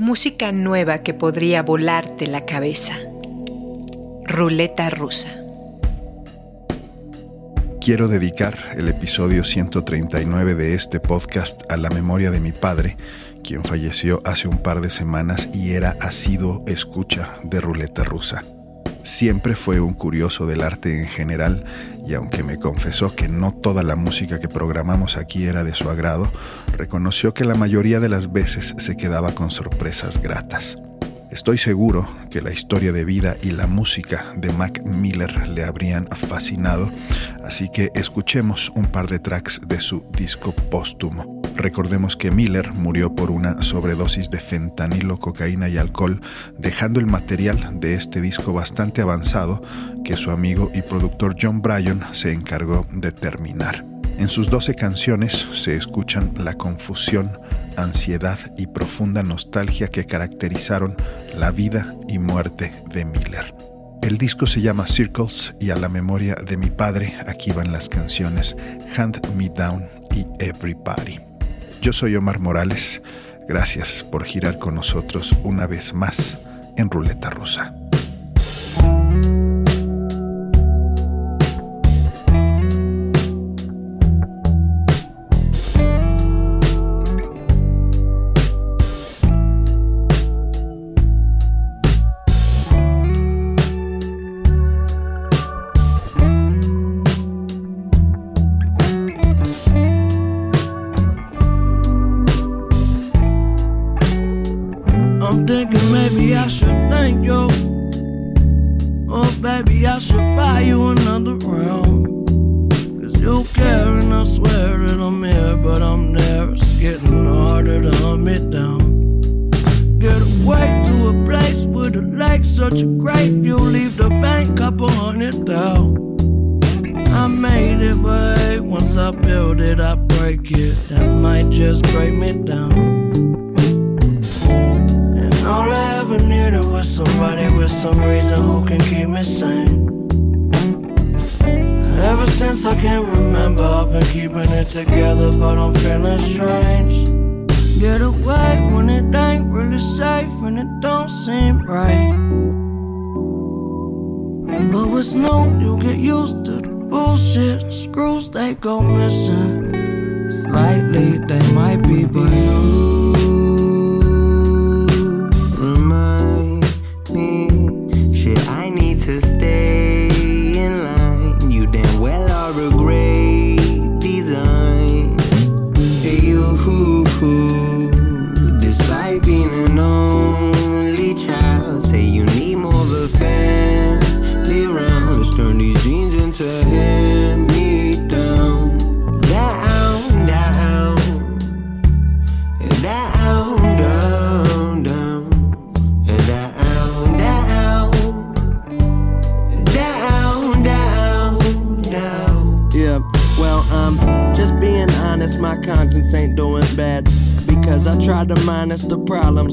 Música nueva que podría volarte la cabeza. Ruleta rusa. Quiero dedicar el episodio 139 de este podcast a la memoria de mi padre, quien falleció hace un par de semanas y era asiduo escucha de ruleta rusa. Siempre fue un curioso del arte en general y aunque me confesó que no toda la música que programamos aquí era de su agrado, reconoció que la mayoría de las veces se quedaba con sorpresas gratas. Estoy seguro que la historia de vida y la música de Mac Miller le habrían fascinado, así que escuchemos un par de tracks de su disco póstumo. Recordemos que Miller murió por una sobredosis de fentanilo, cocaína y alcohol, dejando el material de este disco bastante avanzado que su amigo y productor John Bryan se encargó de terminar. En sus 12 canciones se escuchan la confusión, ansiedad y profunda nostalgia que caracterizaron la vida y muerte de Miller. El disco se llama Circles y a la memoria de mi padre aquí van las canciones Hand Me Down y Everybody. Yo soy Omar Morales, gracias por girar con nosotros una vez más en Ruleta Rusa. such a great view. leave the bank couple hundred down. I made it, but hey, once I build it, I break it. That might just break me down. And all I ever needed was somebody with some reason who can keep me sane. Ever since I can remember, I've been keeping it together, but I'm feeling strange get away when it ain't really safe and it don't seem right. But with snow, you get used to the bullshit. Screws they go missing. It's likely they might be, but you.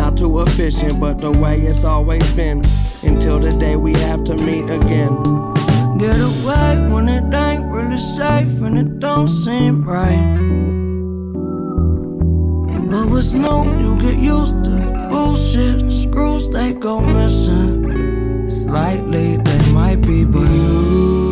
Not too efficient, but the way it's always been. Until the day we have to meet again. Get away when it ain't really safe and it don't seem right. But what's new, you get used to bullshit. Screws they go missing. It's likely they might be, but you.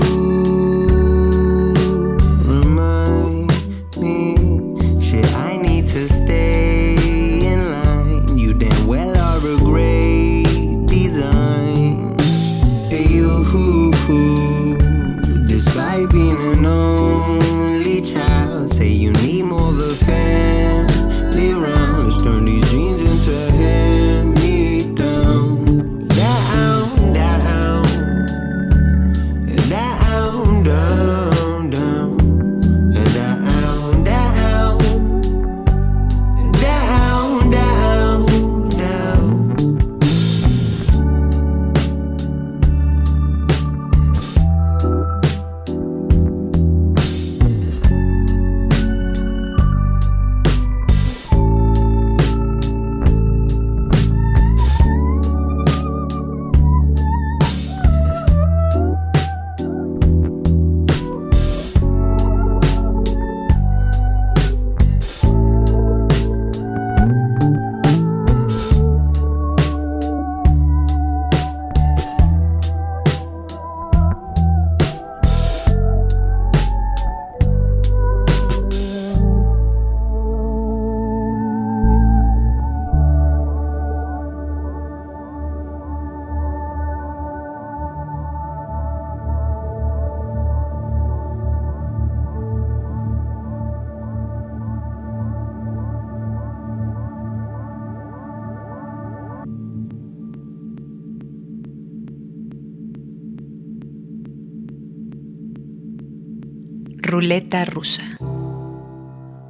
ruleta rusa.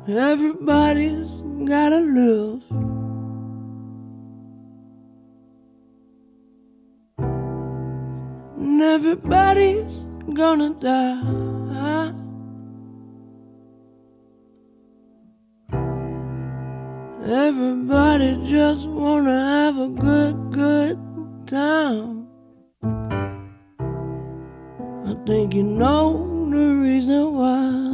Everybody's gotta love. And everybody's gonna die. Everybody just wanna have a good, good time. I think you know reason why.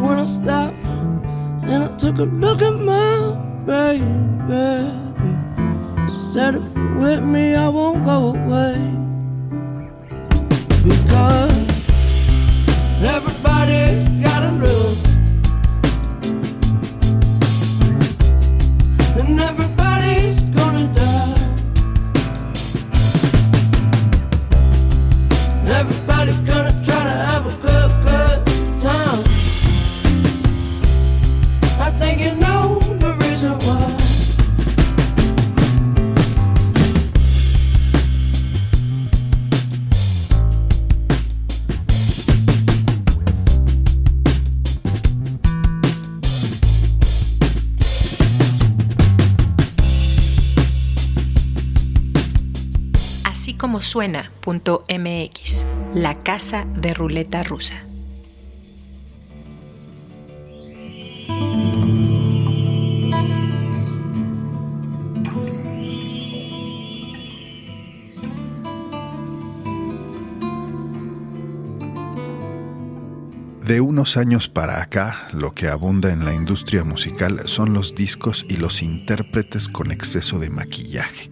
when I stopped and I took a look at my baby. She said, If you're with me, I won't go away. Because everybody's. suena.mx, la casa de ruleta rusa. De unos años para acá, lo que abunda en la industria musical son los discos y los intérpretes con exceso de maquillaje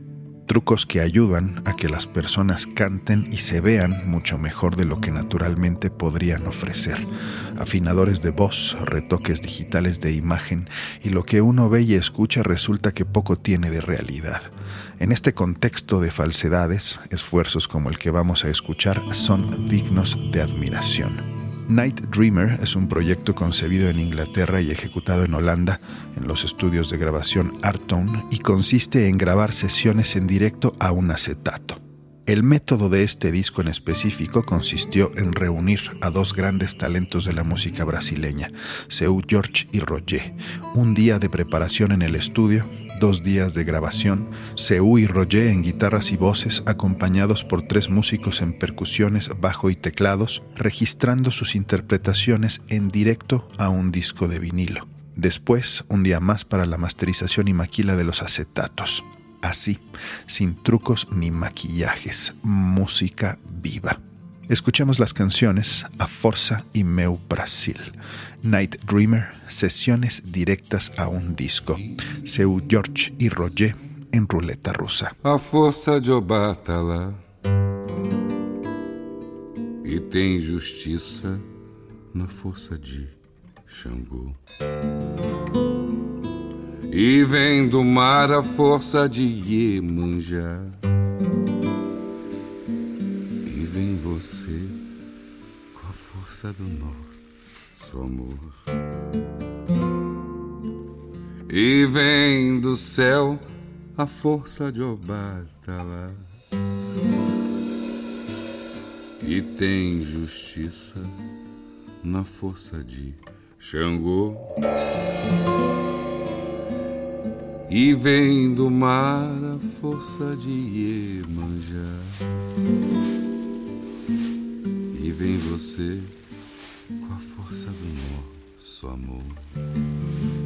trucos que ayudan a que las personas canten y se vean mucho mejor de lo que naturalmente podrían ofrecer. Afinadores de voz, retoques digitales de imagen y lo que uno ve y escucha resulta que poco tiene de realidad. En este contexto de falsedades, esfuerzos como el que vamos a escuchar son dignos de admiración. Night Dreamer es un proyecto concebido en Inglaterra y ejecutado en Holanda en los estudios de grabación Artone y consiste en grabar sesiones en directo a un acetato. El método de este disco en específico consistió en reunir a dos grandes talentos de la música brasileña, Seu George y Roger, un día de preparación en el estudio, dos días de grabación, Seu y Roger en guitarras y voces, acompañados por tres músicos en percusiones, bajo y teclados, registrando sus interpretaciones en directo a un disco de vinilo. Después, un día más para la masterización y maquila de los acetatos así, sin trucos ni maquillajes, música viva. Escuchemos las canciones A Forza y Meu Brasil, Night Dreamer, sesiones directas a un disco, Seu George y Roger en ruleta rusa. A força de Obatala e tem justiça na força de Xangô. E vem do mar a força de Iemanjá. Você com a força do nosso amor. E vem do céu a força de Obatala. E tem justiça na força de Xangô e vem do mar a força de Iemanjá. Vem você com a força do nosso amor.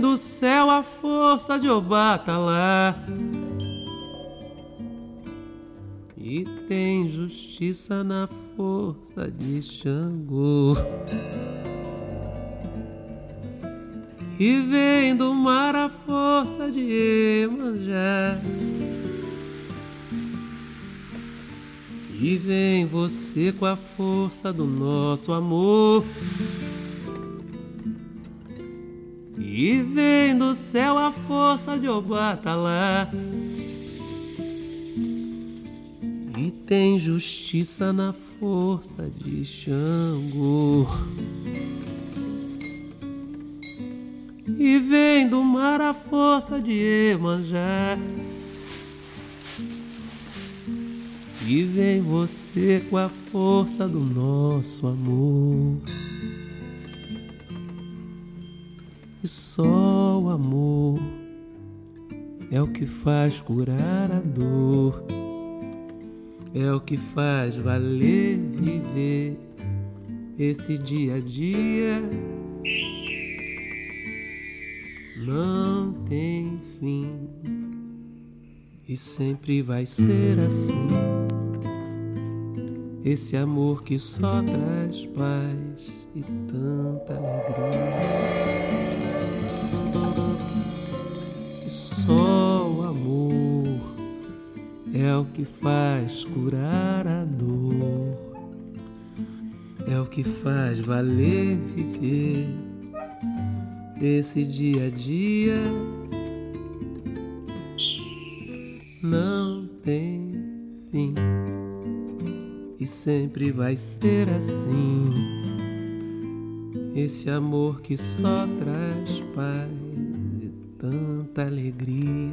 Do céu a força de Obatalá. E tem justiça na força de Xangô. E vem do mar a força de Emanjá. E vem você com a força do nosso amor. E vem do céu a força de Obatalá. E tem justiça na força de Xangô. E vem do mar a força de Emanjá. E vem você com a força do nosso amor. E só o amor é o que faz curar a dor, é o que faz valer viver esse dia a dia. Não tem fim e sempre vai ser assim. Esse amor que só traz paz e tanta alegria. E só o amor é o que faz curar a dor, é o que faz valer viver esse dia a dia. Não tem fim e sempre vai ser assim. Esse amor que só traz paz tanta alegria.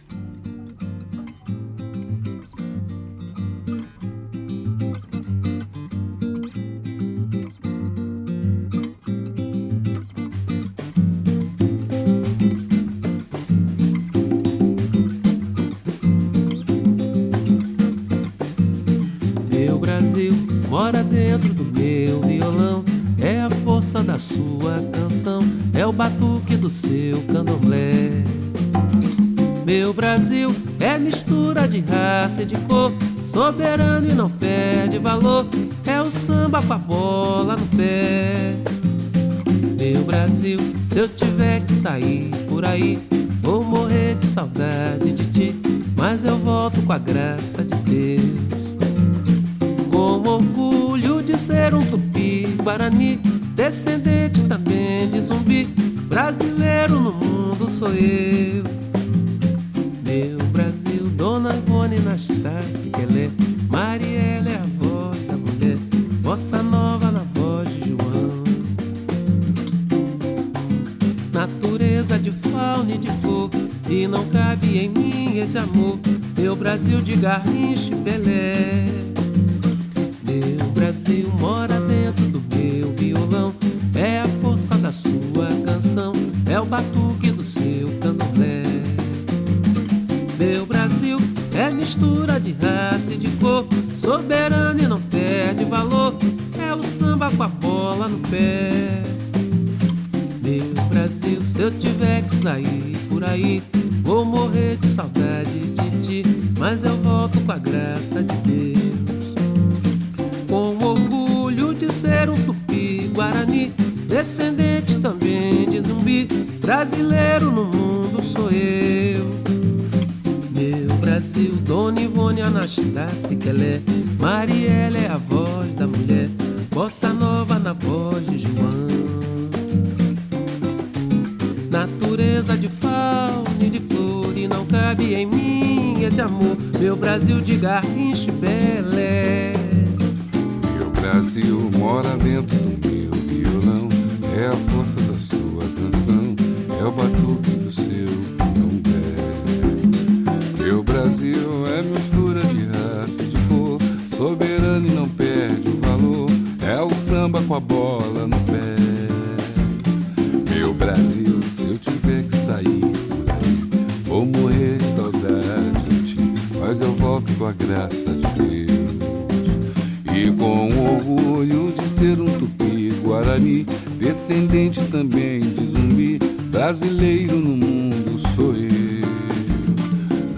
Guarani, descendente também de zumbi, brasileiro no mundo sou eu.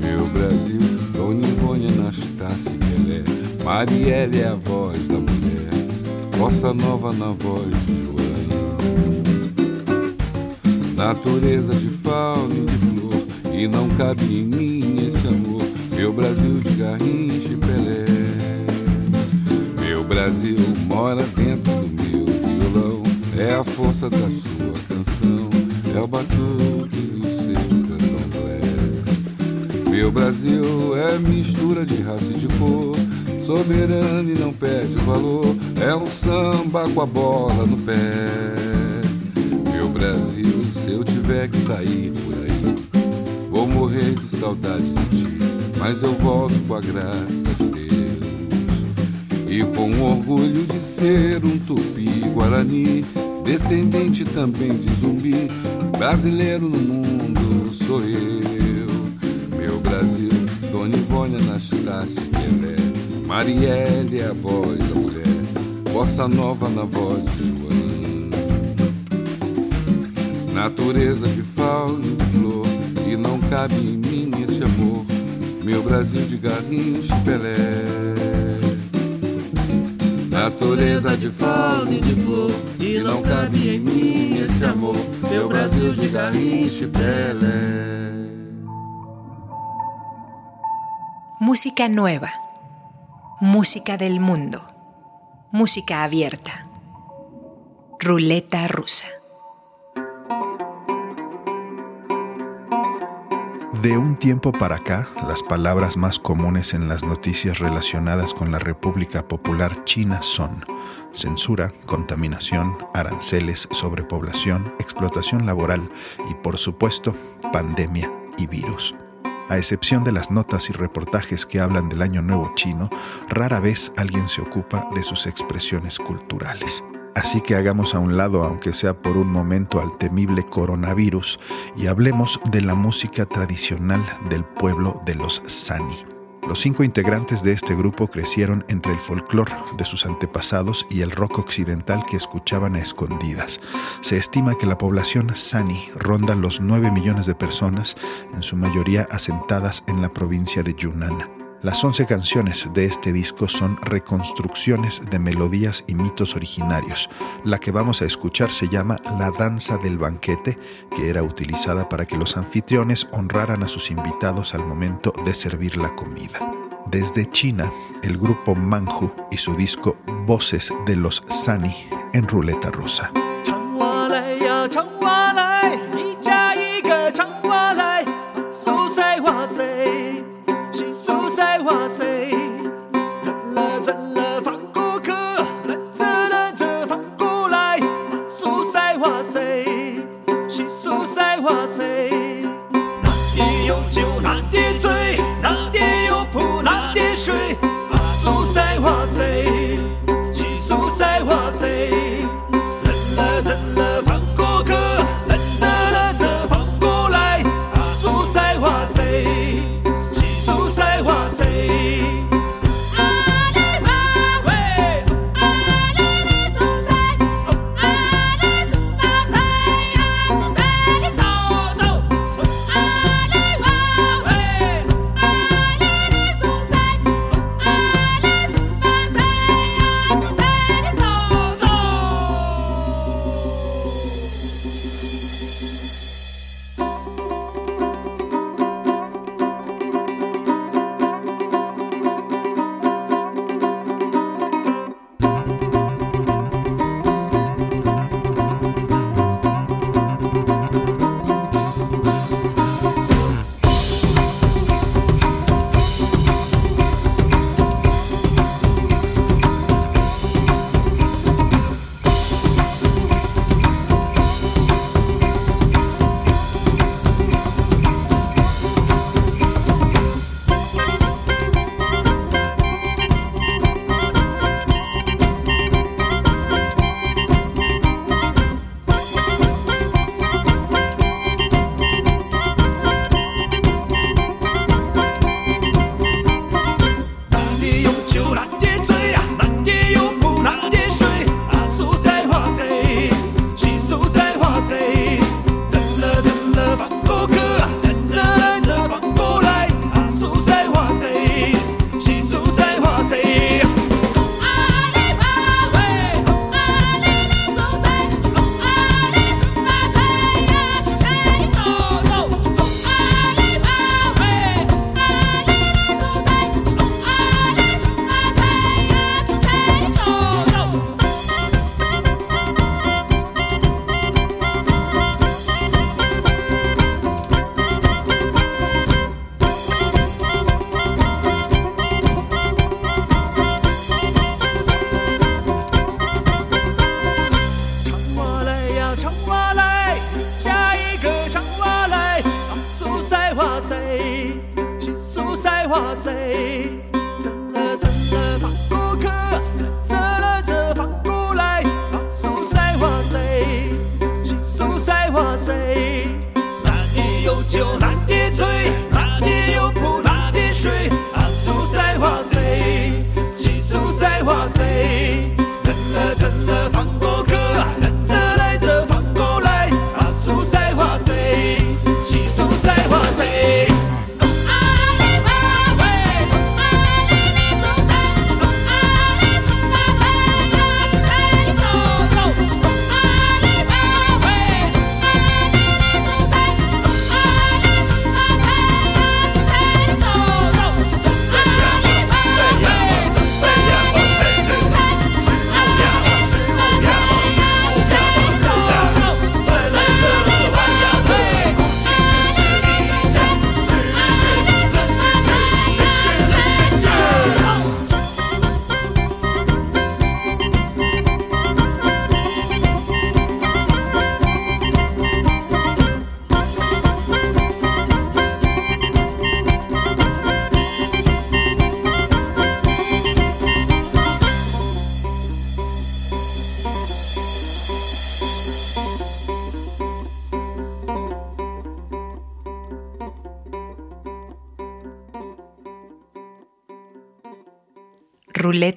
Meu Brasil, Dona Ivone Anastácia Pelé, Marielle é a voz da mulher, Bossa Nova na voz de Joana. Natureza de fauna e de flor, e não cabe em mim esse amor, meu Brasil de Garrincha e Pelé. Meu Brasil mora dentro é a força da sua canção, é o batuque do seu candomblé. Meu Brasil é mistura de raça e de cor, soberano e não perde valor, é um samba com a bola no pé. Meu Brasil, se eu tiver que sair por aí, vou morrer de saudade de ti mas eu volto com a graça de Deus. E com orgulho de ser um tupi-guarani, descendente também de zumbi, brasileiro no mundo sou eu. Meu Brasil, Dona Ivone Anastácia Pelé, Marielle é a voz da mulher, bossa nova na voz de João. Natureza de fauna e flor, e não cabe em mim esse amor meu Brasil de Garrincha Pelé. Natureza de fauna e de flor, e não cabe em mim esse amor, meu Brasil de Garrincha e Pelé. Música nueva, música del mundo, música abierta, ruleta rusa. De un tiempo para acá, las palabras más comunes en las noticias relacionadas con la República Popular China son censura, contaminación, aranceles, sobrepoblación, explotación laboral y, por supuesto, pandemia y virus. A excepción de las notas y reportajes que hablan del Año Nuevo chino, rara vez alguien se ocupa de sus expresiones culturales. Así que hagamos a un lado, aunque sea por un momento, al temible coronavirus y hablemos de la música tradicional del pueblo de los Sani. Los cinco integrantes de este grupo crecieron entre el folclore de sus antepasados y el rock occidental que escuchaban a escondidas. Se estima que la población Sani ronda los 9 millones de personas, en su mayoría asentadas en la provincia de Yunnan. Las 11 canciones de este disco son reconstrucciones de melodías y mitos originarios. La que vamos a escuchar se llama La Danza del Banquete, que era utilizada para que los anfitriones honraran a sus invitados al momento de servir la comida. Desde China, el grupo Manju y su disco Voces de los Sani en ruleta rusa.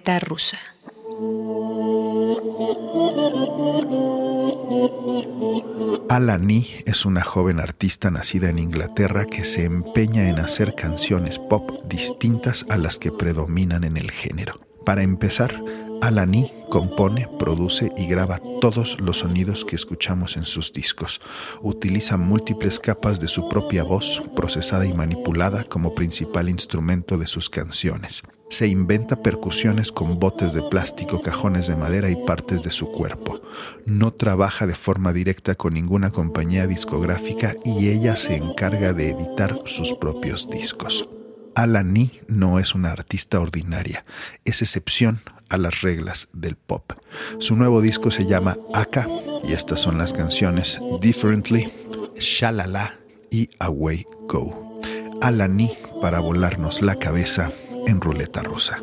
Ruleta. Alani es una joven artista nacida en Inglaterra que se empeña en hacer canciones pop distintas a las que predominan en el género. Para empezar, Alani compone, produce y graba todos los sonidos que escuchamos en sus discos. Utiliza múltiples capas de su propia voz, procesada y manipulada como principal instrumento de sus canciones. Se inventa percusiones con botes de plástico, cajones de madera y partes de su cuerpo. No trabaja de forma directa con ninguna compañía discográfica y ella se encarga de editar sus propios discos. Alani no es una artista ordinaria, es excepción a las reglas del pop. Su nuevo disco se llama Aka y estas son las canciones Differently, Shalala y Away Go. Alani para volarnos la cabeza en ruleta rusa.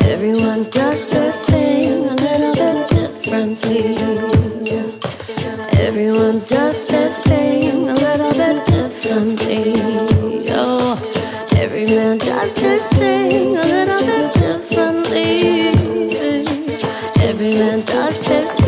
Everyone does their thing a little bit differently. Everyone does their thing a little bit differently. Oh, every man does his thing a little bit differently. Man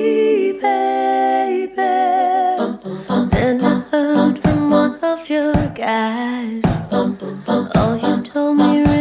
All Oh, you told me. right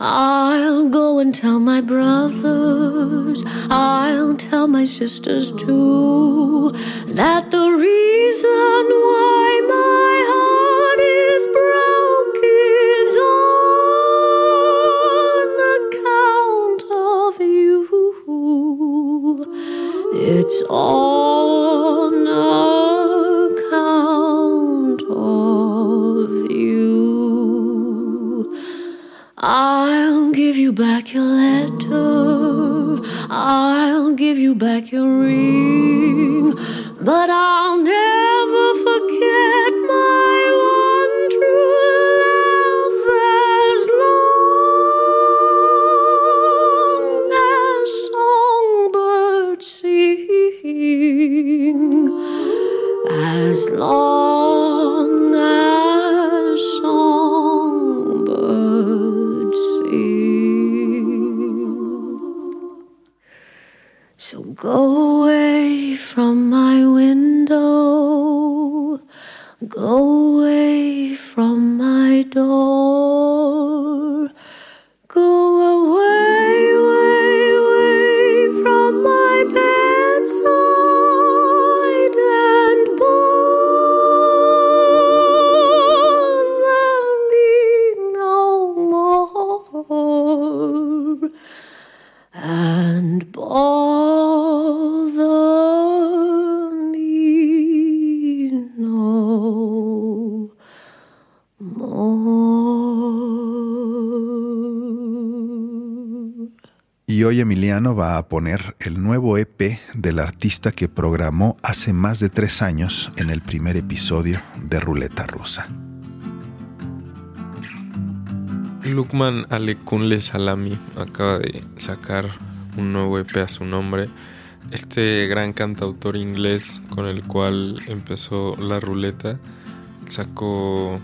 I'll go and tell my brothers, I'll tell my sisters too, that the reason why my heart is broke is on account of you. It's all. back your letter, I'll give you back your ring, but I'll never. Y hoy Emiliano va a poner el nuevo EP del artista que programó hace más de tres años en el primer episodio de Ruleta Rusa. Lukman Alekunle Salami acaba de sacar un nuevo EP a su nombre. Este gran cantautor inglés con el cual empezó la ruleta sacó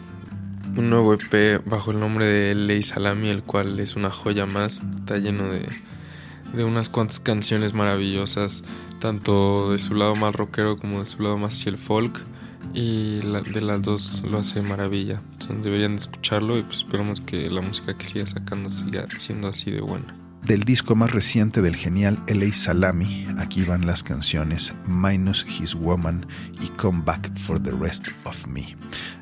un nuevo EP bajo el nombre de Ley Salami, el cual es una joya más. Está lleno de, de unas cuantas canciones maravillosas, tanto de su lado más rockero como de su lado más chill folk. Y la- de las dos lo hace maravilla. Deberían de escucharlo y pues esperamos que la música que siga sacando siga siendo así de buena. Del disco más reciente del genial LA Salami, aquí van las canciones Minus His Woman y Come Back for the Rest of Me.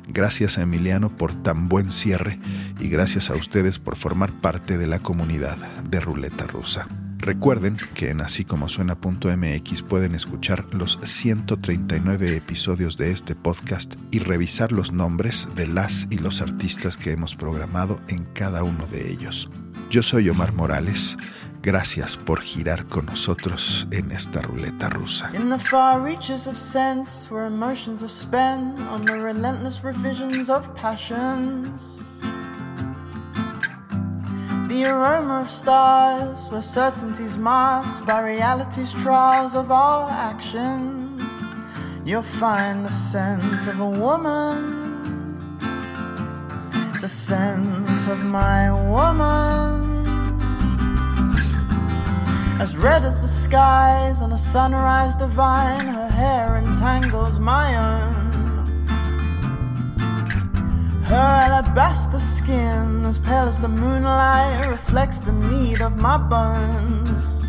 Gracias a Emiliano por tan buen cierre y gracias a ustedes por formar parte de la comunidad de Ruleta Rusa. Recuerden que en así como suena.mx pueden escuchar los 139 episodios de este podcast y revisar los nombres de las y los artistas que hemos programado en cada uno de ellos. Yo soy Omar Morales. Gracias por girar con nosotros en esta ruleta rusa. In the far reaches of sense, where emotions are spent on the relentless revisions of passions. The aroma of stars, where certainty's marked by reality's trials of our actions. You'll find the sense of a woman, the sense of my woman. As red as the skies on a sunrise divine, her hair entangles my own. Her alabaster skin, as pale as the moonlight, reflects the need of my bones.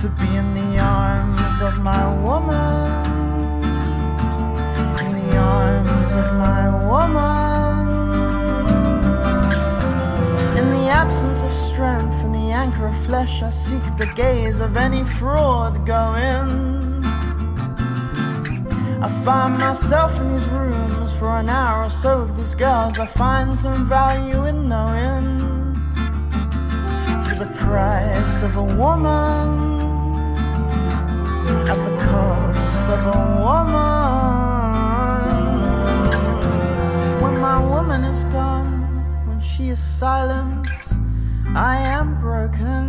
To be in the arms of my woman, in the arms of my woman. In the absence of strength and the anchor of flesh, I seek the gaze of any fraud going. I find myself in these rooms for an hour or so with these girls. I find some value in knowing for the price of a woman, at the cost of a woman. When my woman is gone, when she is silent, I am broken.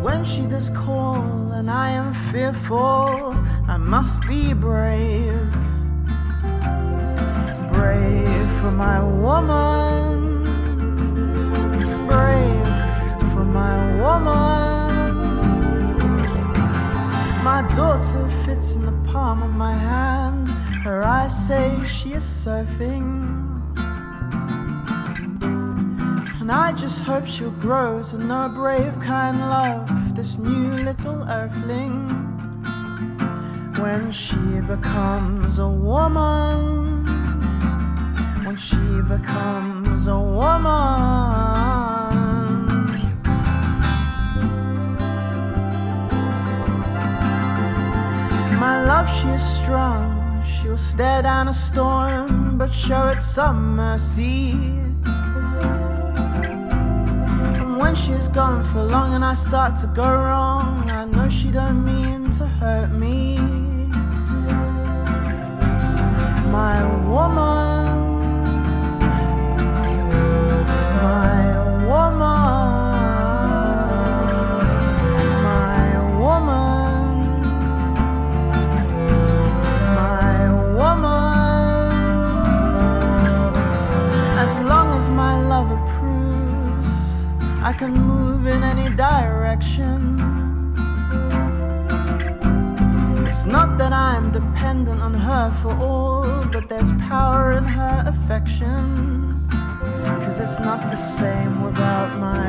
When she does call and I am fearful, I must be brave. Brave for my woman, brave for my woman. My daughter fits in the palm of my hand. Her eyes say she is surfing. And I just hope she'll grow to know a brave, kind love, this new little earthling. When she becomes a woman, when she becomes a woman. My love, she is strong. She'll stare down a storm, but show it some mercy. For long and I start to go wrong, I know she don't mean to hurt me. My woman, can move in any direction. It's not that I'm dependent on her for all, but there's power in her affection. Cause it's not the same without my.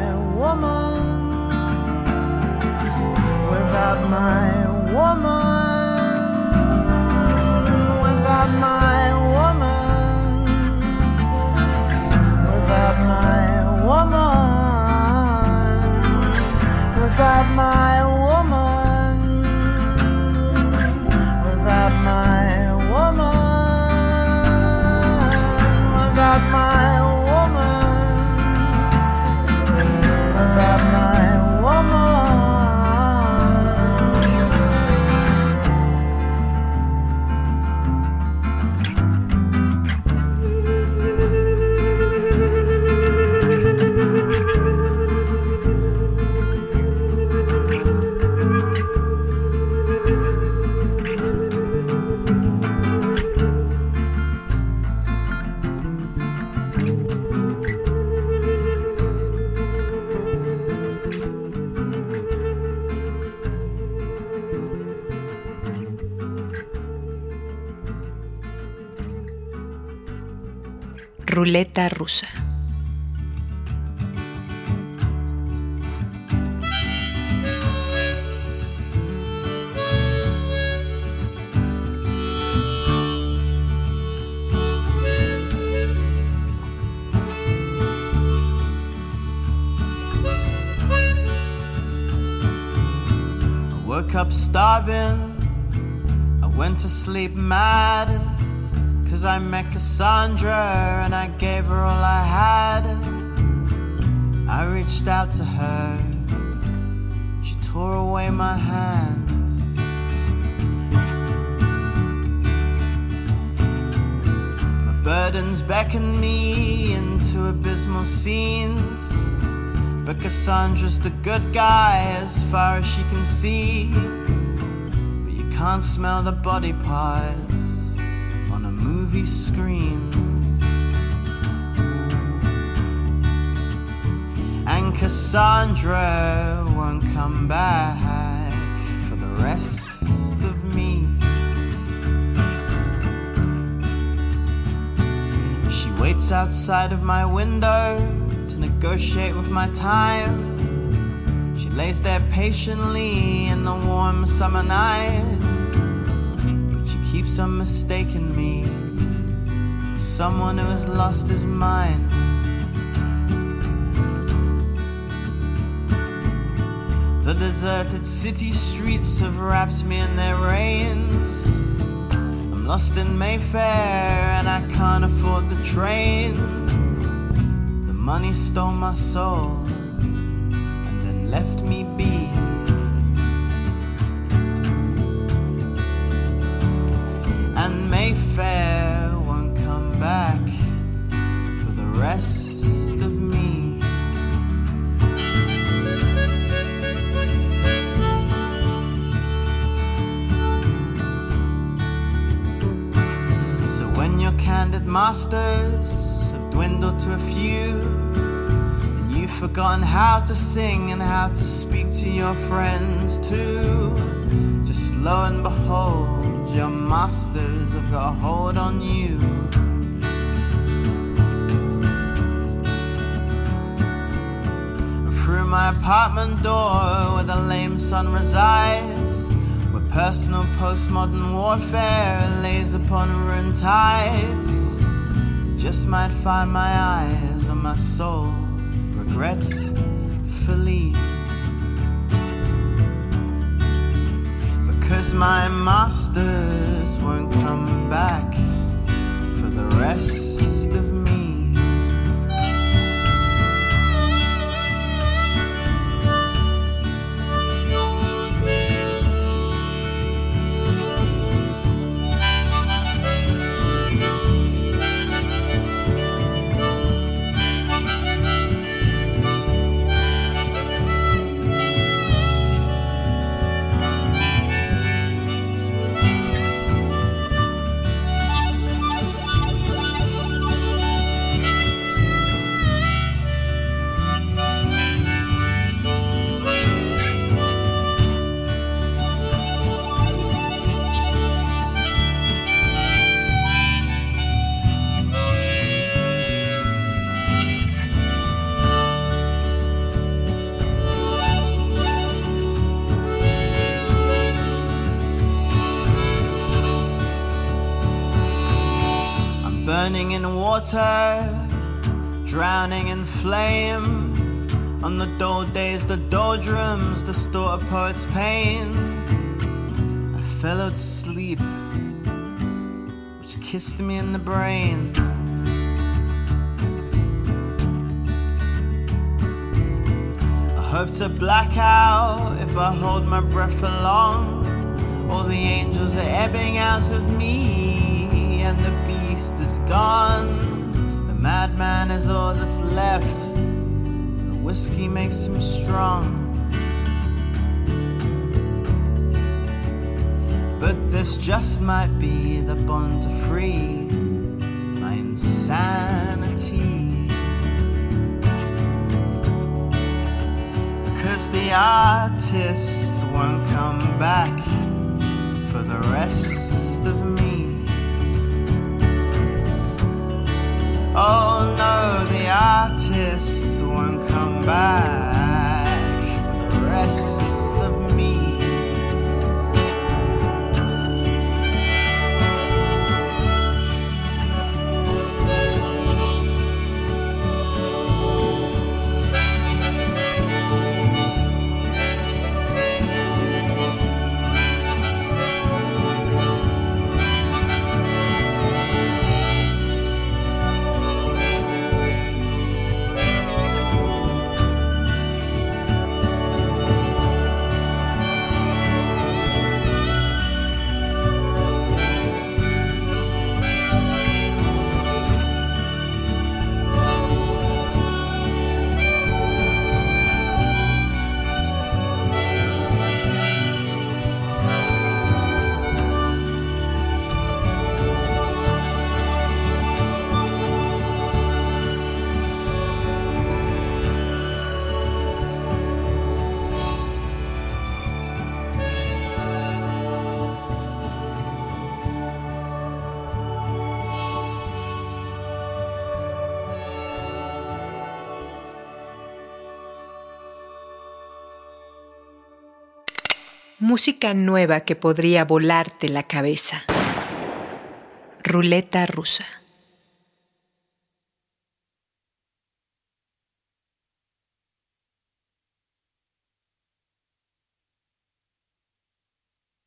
My Ruleta rusa. Woke up starving. I went to sleep mad. Cause I met Cassandra and I gave her all I had. I reached out to her. She tore away my hands. My burdens beckon me into abysmal scenes. But Cassandra's the good guy as far as she can see. But you can't smell the body parts And Cassandra won't come back for the rest of me. She waits outside of my window to negotiate with my time. She lays there patiently in the warm summer nights. But she keeps on mistaking me someone who has lost his mind. The deserted city streets have wrapped me in their reins. I'm lost in Mayfair and I can't afford the train. The money stole my soul and then left me rest of me. So when your candid masters have dwindled to a few, and you've forgotten how to sing and how to speak to your friends too, just lo and behold, your masters have got a hold on you. My apartment door where the lame sun resides, where personal postmodern warfare lays upon ruined tides. Just might find my eyes on my soul, regrets fully. Because my masters won't come back for the rest burning in water, drowning in flame. On the dull days, the doldrums, the store of poet's pain. I fell asleep, which kissed me in the brain. I hope to black out if I hold my breath for long. All the angels are ebbing out of me, and the beast is gone. The madman is all that's left. The whiskey makes him strong. But this just might be the bond to free my insanity. Because the artists won't come back for the rest Oh no, the artists won't come back Música nueva que podría volarte la cabeza. Ruleta rusa.